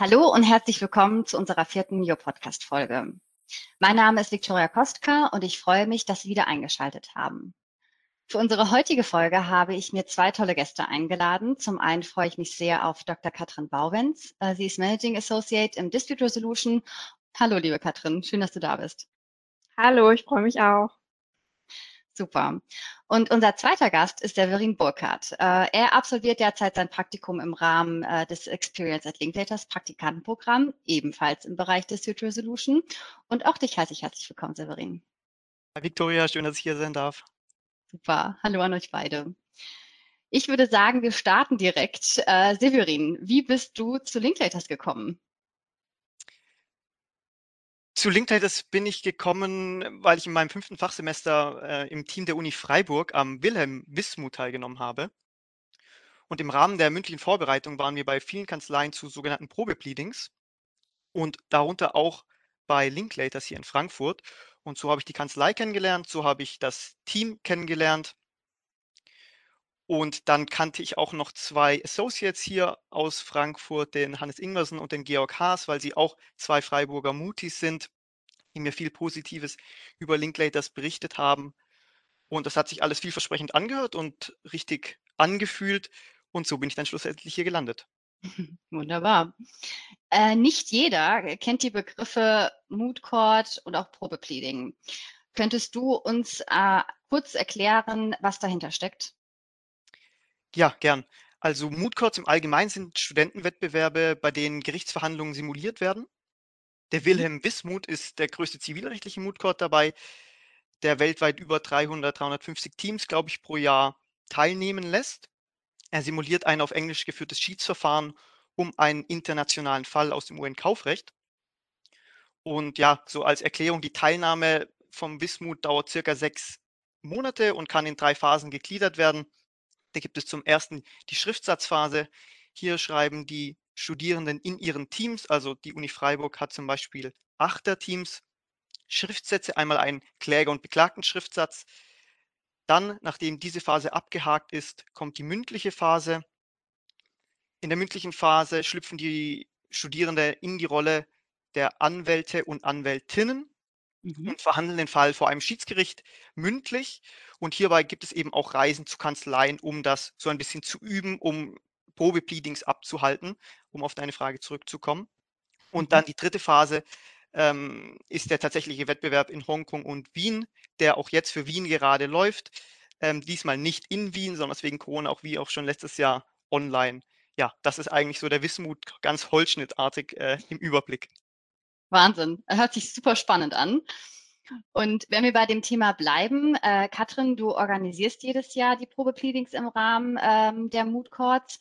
Hallo und herzlich willkommen zu unserer vierten Mio-Podcast-Folge. Mein Name ist Viktoria Kostka und ich freue mich, dass Sie wieder eingeschaltet haben. Für unsere heutige Folge habe ich mir zwei tolle Gäste eingeladen. Zum einen freue ich mich sehr auf Dr. Katrin Bauwenz. Äh, sie ist Managing Associate im Dispute Resolution. Hallo, liebe Katrin, schön, dass du da bist. Hallo, ich freue mich auch. Super. Und unser zweiter Gast ist der Verin Burkhardt. Äh, er absolviert derzeit sein Praktikum im Rahmen äh, des Experience at Linklaters Praktikantenprogramm, ebenfalls im Bereich des Suite Resolution. Und auch dich heiße ich herzlich willkommen, Severin. Hi Victoria, schön, dass ich hier sein darf. Super. Hallo an euch beide. Ich würde sagen, wir starten direkt. Äh, Severin, wie bist du zu Linklaters gekommen? Zu Linklaters bin ich gekommen, weil ich in meinem fünften Fachsemester äh, im Team der Uni Freiburg am Wilhelm Wismut teilgenommen habe. Und im Rahmen der mündlichen Vorbereitung waren wir bei vielen Kanzleien zu sogenannten Probepleadings und darunter auch bei Linklaters hier in Frankfurt. Und so habe ich die Kanzlei kennengelernt, so habe ich das Team kennengelernt. Und dann kannte ich auch noch zwei Associates hier aus Frankfurt, den Hannes Ingwersen und den Georg Haas, weil sie auch zwei Freiburger Mutis sind, die mir viel Positives über Linklaters berichtet haben. Und das hat sich alles vielversprechend angehört und richtig angefühlt. Und so bin ich dann schlussendlich hier gelandet. Wunderbar. Äh, nicht jeder kennt die Begriffe Mood Court und auch Probepleading. Könntest du uns äh, kurz erklären, was dahinter steckt? Ja, gern. Also Moot Courts im Allgemeinen sind Studentenwettbewerbe, bei denen Gerichtsverhandlungen simuliert werden. Der mhm. Wilhelm Wismut ist der größte zivilrechtliche Moot Court dabei, der weltweit über 300, 350 Teams, glaube ich, pro Jahr teilnehmen lässt. Er simuliert ein auf Englisch geführtes Schiedsverfahren um einen internationalen Fall aus dem UN-Kaufrecht. Und ja, so als Erklärung, die Teilnahme vom Wismut dauert circa sechs Monate und kann in drei Phasen gegliedert werden. Da gibt es zum ersten die Schriftsatzphase. Hier schreiben die Studierenden in ihren Teams, also die Uni Freiburg hat zum Beispiel Achterteams, Schriftsätze, einmal einen Kläger- und Beklagten-Schriftsatz. Dann, nachdem diese Phase abgehakt ist, kommt die mündliche Phase. In der mündlichen Phase schlüpfen die Studierenden in die Rolle der Anwälte und Anwältinnen mhm. und verhandeln den Fall vor einem Schiedsgericht mündlich. Und hierbei gibt es eben auch Reisen zu Kanzleien, um das so ein bisschen zu üben, um Probepleadings abzuhalten, um auf deine Frage zurückzukommen. Und mhm. dann die dritte Phase ähm, ist der tatsächliche Wettbewerb in Hongkong und Wien, der auch jetzt für Wien gerade läuft. Ähm, diesmal nicht in Wien, sondern wegen Corona auch wie auch schon letztes Jahr online. Ja, das ist eigentlich so der Wismut ganz holzschnittartig äh, im Überblick. Wahnsinn. Hört sich super spannend an. Und wenn wir bei dem Thema bleiben, äh, Katrin, du organisierst jedes Jahr die Probepleadings im Rahmen ähm, der Mood Courts.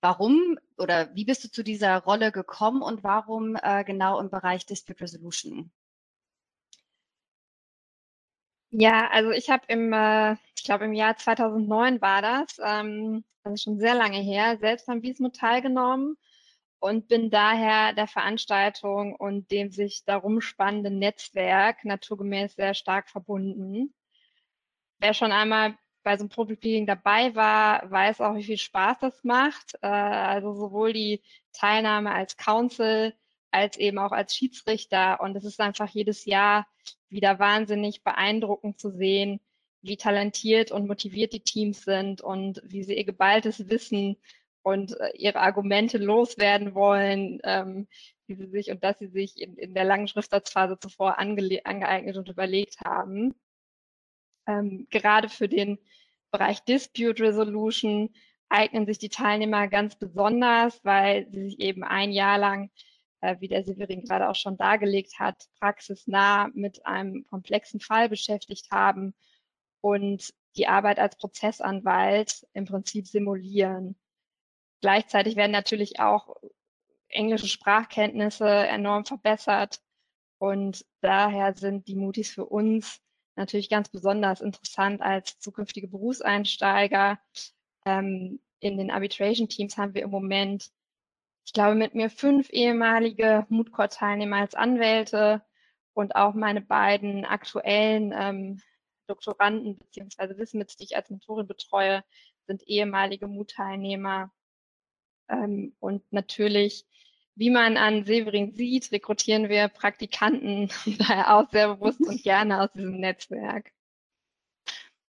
Warum oder wie bist du zu dieser Rolle gekommen und warum äh, genau im Bereich Dispute Resolution? Ja, also ich habe im, äh, ich glaube im Jahr 2009 war das, ähm, also schon sehr lange her, selbst am Wiesmut teilgenommen und bin daher der Veranstaltung und dem sich darum spannenden Netzwerk naturgemäß sehr stark verbunden. Wer schon einmal bei so einem Reading dabei war, weiß auch, wie viel Spaß das macht. Äh, also sowohl die Teilnahme als Council als eben auch als Schiedsrichter. Und es ist einfach jedes Jahr wieder wahnsinnig beeindruckend zu sehen, wie talentiert und motiviert die Teams sind und wie sie ihr geballtes Wissen und äh, ihre Argumente loswerden wollen, ähm, die sie sich und dass sie sich in, in der langen Schriftsatzphase zuvor angeeignet und überlegt haben. Ähm, gerade für den Bereich Dispute Resolution eignen sich die Teilnehmer ganz besonders, weil sie sich eben ein Jahr lang, äh, wie der Severin gerade auch schon dargelegt hat, praxisnah mit einem komplexen Fall beschäftigt haben und die Arbeit als Prozessanwalt im Prinzip simulieren. Gleichzeitig werden natürlich auch englische Sprachkenntnisse enorm verbessert. Und daher sind die Mutis für uns natürlich ganz besonders interessant als zukünftige Berufseinsteiger. Ähm, in den Arbitration-Teams haben wir im Moment, ich glaube, mit mir fünf ehemalige Moodcore-Teilnehmer als Anwälte und auch meine beiden aktuellen ähm, Doktoranden bzw. Wismits, die ich als Mentorin betreue, sind ehemalige Mood-Teilnehmer ähm, und natürlich wie man an Severin sieht, rekrutieren wir Praktikanten daher auch sehr bewusst und gerne aus diesem Netzwerk.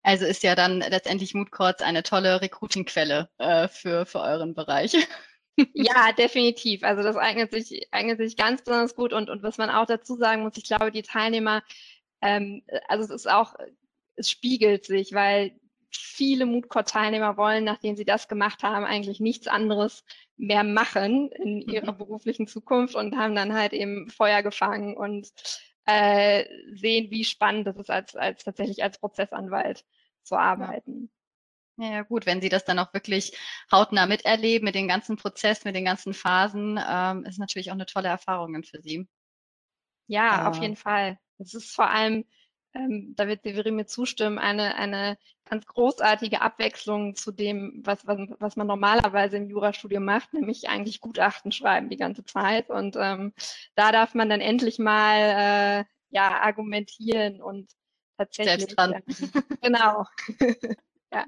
Also ist ja dann letztendlich Mood Courts eine tolle Recruiting-Quelle äh, für, für euren Bereich. Ja, definitiv. Also das eignet sich, eignet sich ganz besonders gut. Und, und was man auch dazu sagen muss, ich glaube, die Teilnehmer, ähm, also es ist auch, es spiegelt sich, weil viele Moodcore-Teilnehmer wollen, nachdem sie das gemacht haben, eigentlich nichts anderes mehr machen in mhm. ihrer beruflichen Zukunft und haben dann halt eben Feuer gefangen und äh, sehen, wie spannend es ist, als, als tatsächlich als Prozessanwalt zu arbeiten. Ja. ja, gut, wenn Sie das dann auch wirklich hautnah miterleben mit dem ganzen Prozess, mit den ganzen Phasen, ähm, ist natürlich auch eine tolle Erfahrung für Sie. Ja, äh, auf jeden Fall. Es ist vor allem, ähm, da wird Severin mir zustimmen, eine, eine ganz großartige Abwechslung zu dem, was, was, was man normalerweise im Jurastudium macht, nämlich eigentlich Gutachten schreiben die ganze Zeit. Und ähm, da darf man dann endlich mal äh, ja, argumentieren und tatsächlich. Selbst dran. Äh, genau. ja.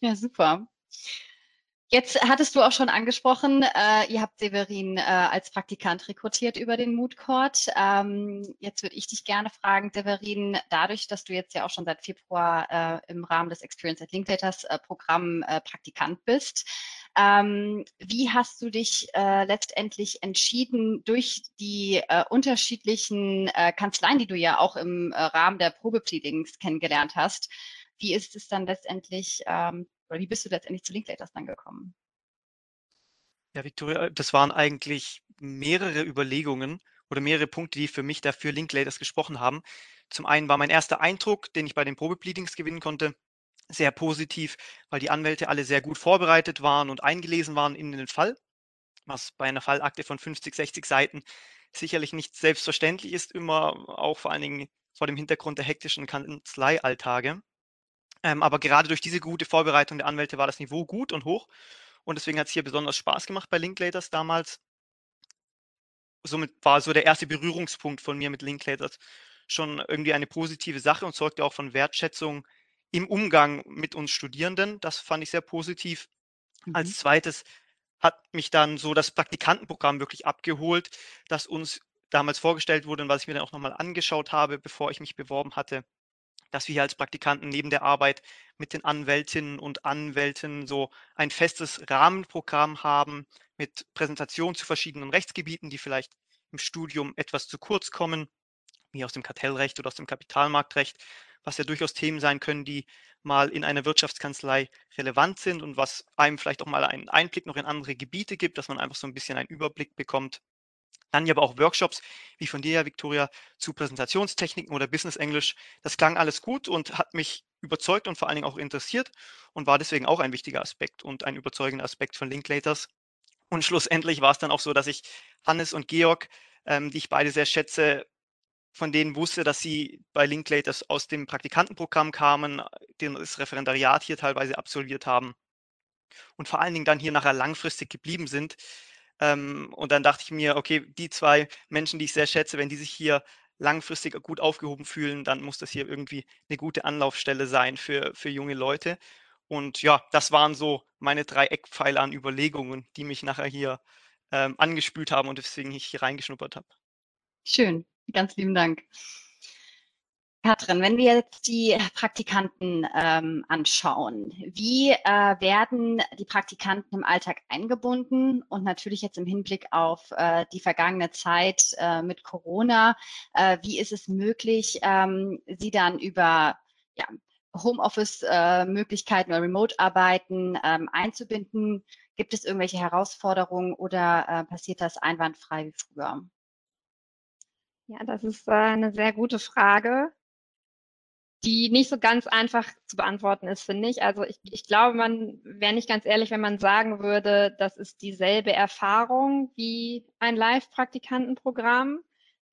ja, super. Jetzt hattest du auch schon angesprochen, äh, ihr habt Severin äh, als Praktikant rekrutiert über den Mood Court. Ähm, jetzt würde ich dich gerne fragen, Severin, dadurch, dass du jetzt ja auch schon seit Februar äh, im Rahmen des Experience at Linklaters äh, Programm äh, Praktikant bist, ähm, wie hast du dich äh, letztendlich entschieden, durch die äh, unterschiedlichen äh, Kanzleien, die du ja auch im äh, Rahmen der Probepleadings kennengelernt hast, wie ist es dann letztendlich ähm, oder wie bist du letztendlich zu Linklaters dann gekommen? Ja, Victoria, das waren eigentlich mehrere Überlegungen oder mehrere Punkte, die für mich dafür Linklaters gesprochen haben. Zum einen war mein erster Eindruck, den ich bei den Probepleadings gewinnen konnte, sehr positiv, weil die Anwälte alle sehr gut vorbereitet waren und eingelesen waren in den Fall, was bei einer Fallakte von 50, 60 Seiten sicherlich nicht selbstverständlich ist, immer auch vor allen Dingen vor dem Hintergrund der hektischen Kanzleialltage. Ähm, aber gerade durch diese gute Vorbereitung der Anwälte war das Niveau gut und hoch. Und deswegen hat es hier besonders Spaß gemacht bei Linklaters damals. Somit war so der erste Berührungspunkt von mir mit Linklaters schon irgendwie eine positive Sache und sorgte auch von Wertschätzung im Umgang mit uns Studierenden. Das fand ich sehr positiv. Mhm. Als zweites hat mich dann so das Praktikantenprogramm wirklich abgeholt, das uns damals vorgestellt wurde und was ich mir dann auch nochmal angeschaut habe, bevor ich mich beworben hatte dass wir hier als Praktikanten neben der Arbeit mit den Anwältinnen und Anwälten so ein festes Rahmenprogramm haben mit Präsentationen zu verschiedenen Rechtsgebieten, die vielleicht im Studium etwas zu kurz kommen, wie aus dem Kartellrecht oder aus dem Kapitalmarktrecht, was ja durchaus Themen sein können, die mal in einer Wirtschaftskanzlei relevant sind und was einem vielleicht auch mal einen Einblick noch in andere Gebiete gibt, dass man einfach so ein bisschen einen Überblick bekommt. Dann aber auch Workshops, wie von dir, Victoria, zu Präsentationstechniken oder Business Englisch. Das klang alles gut und hat mich überzeugt und vor allen Dingen auch interessiert und war deswegen auch ein wichtiger Aspekt und ein überzeugender Aspekt von Linklaters. Und schlussendlich war es dann auch so, dass ich Hannes und Georg, ähm, die ich beide sehr schätze, von denen wusste, dass sie bei Linklaters aus dem Praktikantenprogramm kamen, das Referendariat hier teilweise absolviert haben und vor allen Dingen dann hier nachher langfristig geblieben sind. Ähm, und dann dachte ich mir, okay, die zwei Menschen, die ich sehr schätze, wenn die sich hier langfristig gut aufgehoben fühlen, dann muss das hier irgendwie eine gute Anlaufstelle sein für, für junge Leute. Und ja, das waren so meine drei Eckpfeiler an Überlegungen, die mich nachher hier ähm, angespült haben und deswegen ich hier reingeschnuppert habe. Schön, ganz lieben Dank. Katrin, wenn wir jetzt die Praktikanten ähm, anschauen, wie äh, werden die Praktikanten im Alltag eingebunden und natürlich jetzt im Hinblick auf äh, die vergangene Zeit äh, mit Corona, äh, wie ist es möglich, ähm, sie dann über ja, Homeoffice-Möglichkeiten oder Remote-Arbeiten ähm, einzubinden? Gibt es irgendwelche Herausforderungen oder äh, passiert das einwandfrei wie früher? Ja, das ist äh, eine sehr gute Frage die nicht so ganz einfach zu beantworten ist, finde ich. Also ich, ich glaube, man wäre nicht ganz ehrlich, wenn man sagen würde, das ist dieselbe Erfahrung wie ein Live-Praktikantenprogramm.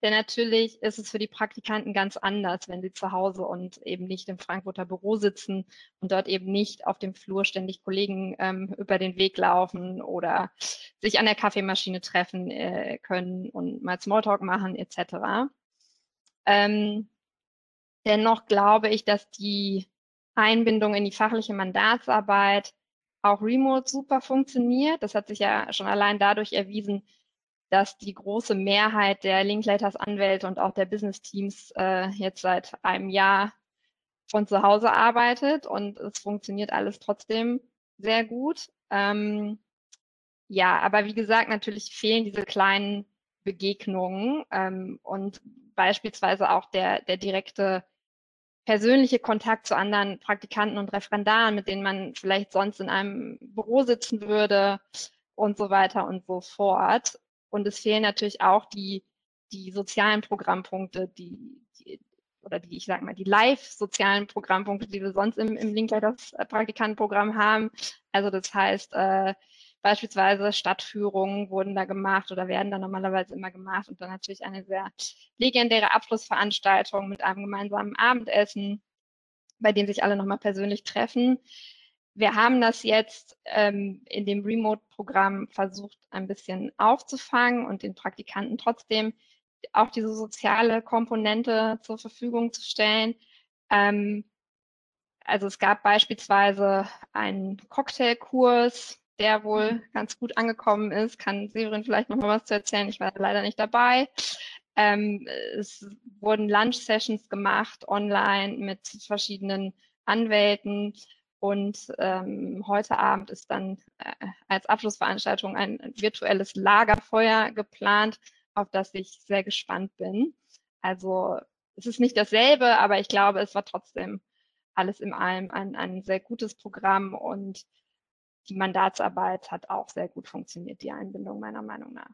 Denn natürlich ist es für die Praktikanten ganz anders, wenn sie zu Hause und eben nicht im Frankfurter Büro sitzen und dort eben nicht auf dem Flur ständig Kollegen ähm, über den Weg laufen oder sich an der Kaffeemaschine treffen äh, können und mal Smalltalk machen etc. Ähm, Dennoch glaube ich, dass die Einbindung in die fachliche Mandatsarbeit auch remote super funktioniert. Das hat sich ja schon allein dadurch erwiesen, dass die große Mehrheit der Linklaters Anwälte und auch der Business Teams äh, jetzt seit einem Jahr von zu Hause arbeitet und es funktioniert alles trotzdem sehr gut. Ähm, ja, aber wie gesagt, natürlich fehlen diese kleinen Begegnungen ähm, und beispielsweise auch der, der direkte persönliche Kontakt zu anderen Praktikanten und Referendaren, mit denen man vielleicht sonst in einem Büro sitzen würde und so weiter und so fort. Und es fehlen natürlich auch die, die sozialen Programmpunkte, die, die oder die, ich sage mal, die live-sozialen Programmpunkte, die wir sonst im, im Linkleiters Praktikantenprogramm haben. Also das heißt, äh, beispielsweise Stadtführungen wurden da gemacht oder werden da normalerweise immer gemacht und dann natürlich eine sehr legendäre Abschlussveranstaltung mit einem gemeinsamen Abendessen, bei dem sich alle nochmal persönlich treffen. Wir haben das jetzt ähm, in dem Remote-Programm versucht, ein bisschen aufzufangen und den Praktikanten trotzdem auch diese soziale Komponente zur Verfügung zu stellen. Ähm, also es gab beispielsweise einen Cocktailkurs, der wohl mhm. ganz gut angekommen ist. Kann Severin vielleicht noch mal was zu erzählen? Ich war leider nicht dabei. Ähm, es wurden Lunch-Sessions gemacht online mit verschiedenen Anwälten. Und ähm, heute Abend ist dann äh, als Abschlussveranstaltung ein virtuelles Lagerfeuer geplant, auf das ich sehr gespannt bin. Also es ist nicht dasselbe, aber ich glaube, es war trotzdem alles in allem ein, ein sehr gutes Programm und die Mandatsarbeit hat auch sehr gut funktioniert, die Einbindung meiner Meinung nach.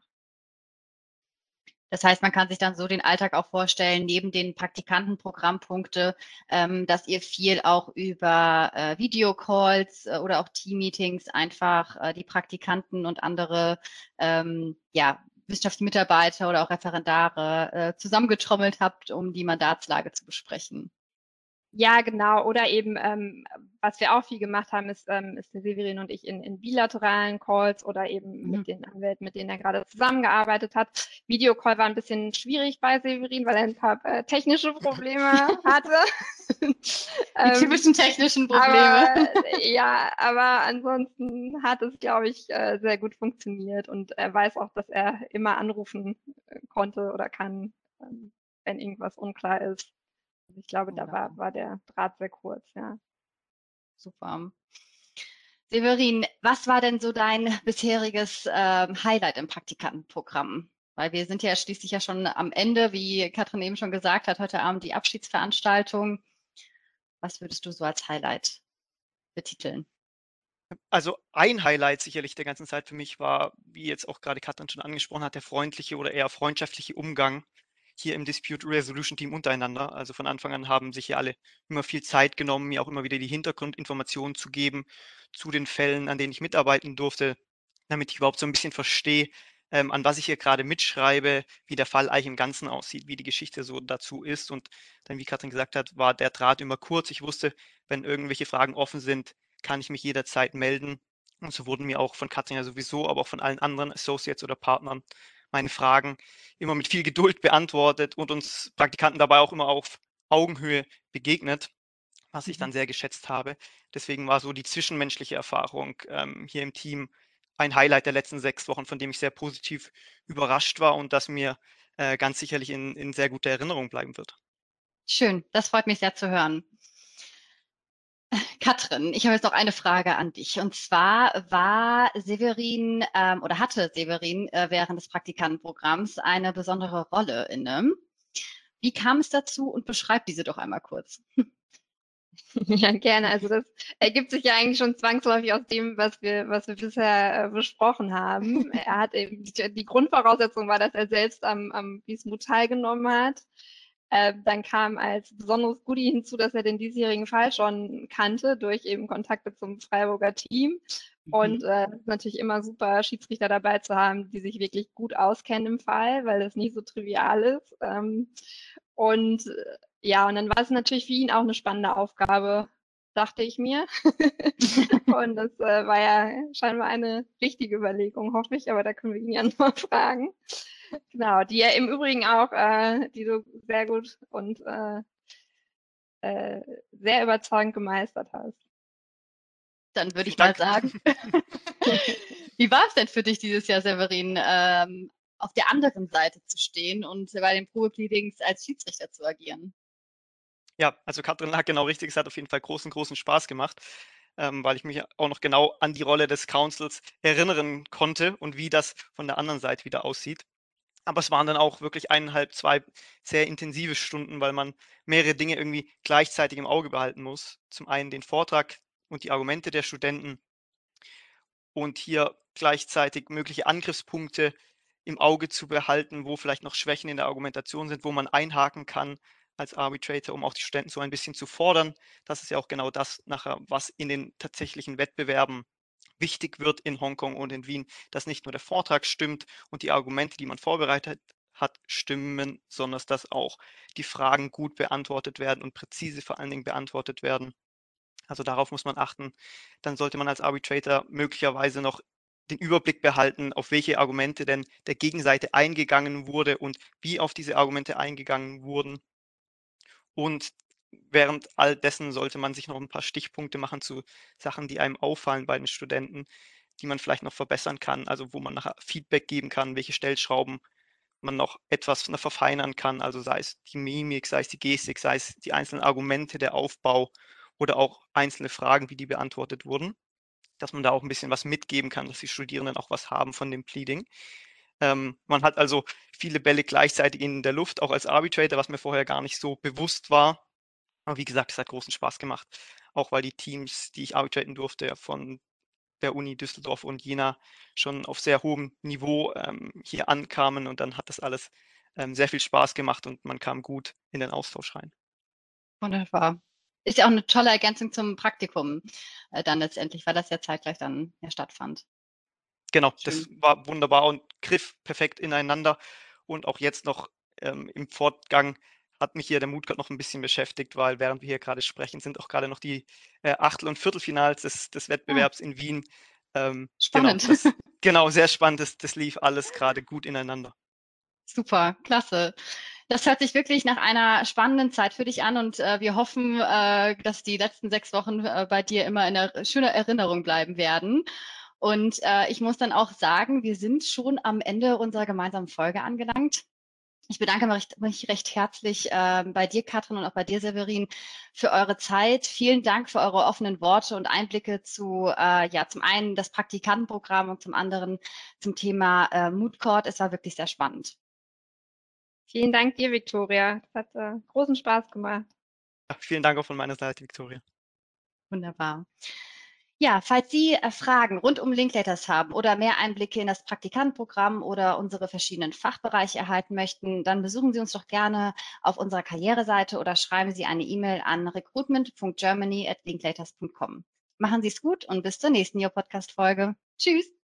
Das heißt, man kann sich dann so den Alltag auch vorstellen, neben den Praktikantenprogrammpunkte, ähm, dass ihr viel auch über äh, Videocalls äh, oder auch Team-Meetings einfach äh, die Praktikanten und andere ähm, ja, wissenschaftliche Mitarbeiter oder auch Referendare zusammengetrommelt habt, um die Mandatslage zu besprechen. Ja, genau. Oder eben, ähm, was wir auch viel gemacht haben, ist, ähm, ist der Severin und ich in, in bilateralen Calls oder eben mhm. mit den Anwälten, mit denen er gerade zusammengearbeitet hat. Videocall war ein bisschen schwierig bei Severin, weil er ein paar äh, technische Probleme hatte. Die ähm, typischen technischen Probleme. Aber, ja, aber ansonsten hat es, glaube ich, äh, sehr gut funktioniert und er weiß auch, dass er immer anrufen äh, konnte oder kann, ähm, wenn irgendwas unklar ist. Ich glaube, da war, war der Draht sehr kurz, ja. Super. Severin, was war denn so dein bisheriges ähm, Highlight im Praktikantenprogramm? Weil wir sind ja schließlich ja schon am Ende, wie Katrin eben schon gesagt hat, heute Abend die Abschiedsveranstaltung. Was würdest du so als Highlight betiteln? Also ein Highlight sicherlich der ganzen Zeit für mich war, wie jetzt auch gerade Katrin schon angesprochen hat, der freundliche oder eher freundschaftliche Umgang hier im Dispute Resolution Team untereinander. Also von Anfang an haben sich hier alle immer viel Zeit genommen, mir auch immer wieder die Hintergrundinformationen zu geben zu den Fällen, an denen ich mitarbeiten durfte, damit ich überhaupt so ein bisschen verstehe, ähm, an was ich hier gerade mitschreibe, wie der Fall eigentlich im Ganzen aussieht, wie die Geschichte so dazu ist. Und dann, wie Katrin gesagt hat, war der Draht immer kurz. Ich wusste, wenn irgendwelche Fragen offen sind, kann ich mich jederzeit melden. Und so wurden mir auch von Katrin ja sowieso, aber auch von allen anderen Associates oder Partnern meine Fragen immer mit viel Geduld beantwortet und uns Praktikanten dabei auch immer auf Augenhöhe begegnet, was ich dann mhm. sehr geschätzt habe. Deswegen war so die zwischenmenschliche Erfahrung ähm, hier im Team ein Highlight der letzten sechs Wochen, von dem ich sehr positiv überrascht war und das mir äh, ganz sicherlich in, in sehr guter Erinnerung bleiben wird. Schön, das freut mich sehr zu hören. Katrin, ich habe jetzt noch eine Frage an dich. Und zwar war Severin ähm, oder hatte Severin äh, während des Praktikantenprogramms eine besondere Rolle inne. Wie kam es dazu und beschreib diese doch einmal kurz. Ja, gerne. Also das ergibt sich ja eigentlich schon zwangsläufig aus dem, was wir, was wir bisher äh, besprochen haben. Er hat eben, die, die Grundvoraussetzung war, dass er selbst am, am Bismut teilgenommen hat. Äh, dann kam als besonderes Goodie hinzu, dass er den diesjährigen Fall schon kannte durch eben Kontakte zum Freiburger Team. Mhm. Und äh, natürlich immer super, Schiedsrichter dabei zu haben, die sich wirklich gut auskennen im Fall, weil das nicht so trivial ist. Ähm, und äh, ja, und dann war es natürlich für ihn auch eine spannende Aufgabe, dachte ich mir. und das äh, war ja scheinbar eine richtige Überlegung, hoffe ich, aber da können wir ihn ja nochmal fragen. Genau, die ja im Übrigen auch, äh, die du sehr gut und äh, äh, sehr überzeugend gemeistert hast. Dann würde ich mal sagen, wie war es denn für dich dieses Jahr, Severin? Ähm, auf der anderen Seite zu stehen und bei den Probepleadings als Schiedsrichter zu agieren. Ja, also Katrin lag genau richtig. Es hat auf jeden Fall großen, großen Spaß gemacht, ähm, weil ich mich auch noch genau an die Rolle des Councils erinnern konnte und wie das von der anderen Seite wieder aussieht. Aber es waren dann auch wirklich eineinhalb, zwei sehr intensive Stunden, weil man mehrere Dinge irgendwie gleichzeitig im Auge behalten muss. Zum einen den Vortrag und die Argumente der Studenten und hier gleichzeitig mögliche Angriffspunkte im Auge zu behalten, wo vielleicht noch Schwächen in der Argumentation sind, wo man einhaken kann als Arbitrator, um auch die Studenten so ein bisschen zu fordern. Das ist ja auch genau das nachher, was in den tatsächlichen Wettbewerben wichtig wird in Hongkong und in Wien, dass nicht nur der Vortrag stimmt und die Argumente, die man vorbereitet hat, stimmen, sondern dass auch die Fragen gut beantwortet werden und präzise vor allen Dingen beantwortet werden. Also darauf muss man achten. Dann sollte man als Arbitrator möglicherweise noch den Überblick behalten, auf welche Argumente denn der Gegenseite eingegangen wurde und wie auf diese Argumente eingegangen wurden. Und während all dessen sollte man sich noch ein paar Stichpunkte machen zu Sachen, die einem auffallen bei den Studenten, die man vielleicht noch verbessern kann, also wo man nachher Feedback geben kann, welche Stellschrauben man noch etwas verfeinern kann, also sei es die Mimik, sei es die Gestik, sei es die einzelnen Argumente, der Aufbau oder auch einzelne Fragen, wie die beantwortet wurden, dass man da auch ein bisschen was mitgeben kann, dass die Studierenden auch was haben von dem Pleading. Ähm, man hat also viele Bälle gleichzeitig in der Luft, auch als Arbitrator, was mir vorher gar nicht so bewusst war. Aber wie gesagt, es hat großen Spaß gemacht, auch weil die Teams, die ich arbitraten durfte, von der Uni Düsseldorf und Jena schon auf sehr hohem Niveau ähm, hier ankamen und dann hat das alles ähm, sehr viel Spaß gemacht und man kam gut in den Austausch rein. Wunderbar. Ist ja auch eine tolle Ergänzung zum Praktikum äh, dann letztendlich, weil das ja zeitgleich dann ja stattfand. Genau, Schön. das war wunderbar und griff perfekt ineinander. Und auch jetzt noch ähm, im Fortgang hat mich hier der Mutgott noch ein bisschen beschäftigt, weil während wir hier gerade sprechen, sind auch gerade noch die äh, Achtel- und Viertelfinals des, des ah. Wettbewerbs ah. in Wien. Ähm, spannend. Genau, das, genau, sehr spannend. Das, das lief alles gerade gut ineinander. Super, klasse. Das hört sich wirklich nach einer spannenden Zeit für dich an und äh, wir hoffen, äh, dass die letzten sechs Wochen äh, bei dir immer in der schöner Erinnerung bleiben werden. Und äh, ich muss dann auch sagen, wir sind schon am Ende unserer gemeinsamen Folge angelangt. Ich bedanke mich, mich recht herzlich äh, bei dir, Katrin, und auch bei dir, Severin, für eure Zeit. Vielen Dank für eure offenen Worte und Einblicke zu, äh, ja, zum einen das Praktikantenprogramm und zum anderen zum Thema äh, Mood Court. Es war wirklich sehr spannend. Vielen Dank dir, Viktoria. Es hat äh, großen Spaß gemacht. Ja, vielen Dank auch von meiner Seite, Viktoria. Wunderbar. Ja, falls Sie äh, Fragen rund um Linklaters haben oder mehr Einblicke in das Praktikantenprogramm oder unsere verschiedenen Fachbereiche erhalten möchten, dann besuchen Sie uns doch gerne auf unserer Karriereseite oder schreiben Sie eine E-Mail an recruitment.germany@linklaters.com. Machen Sie es gut und bis zur nächsten Your Podcast Folge. Tschüss.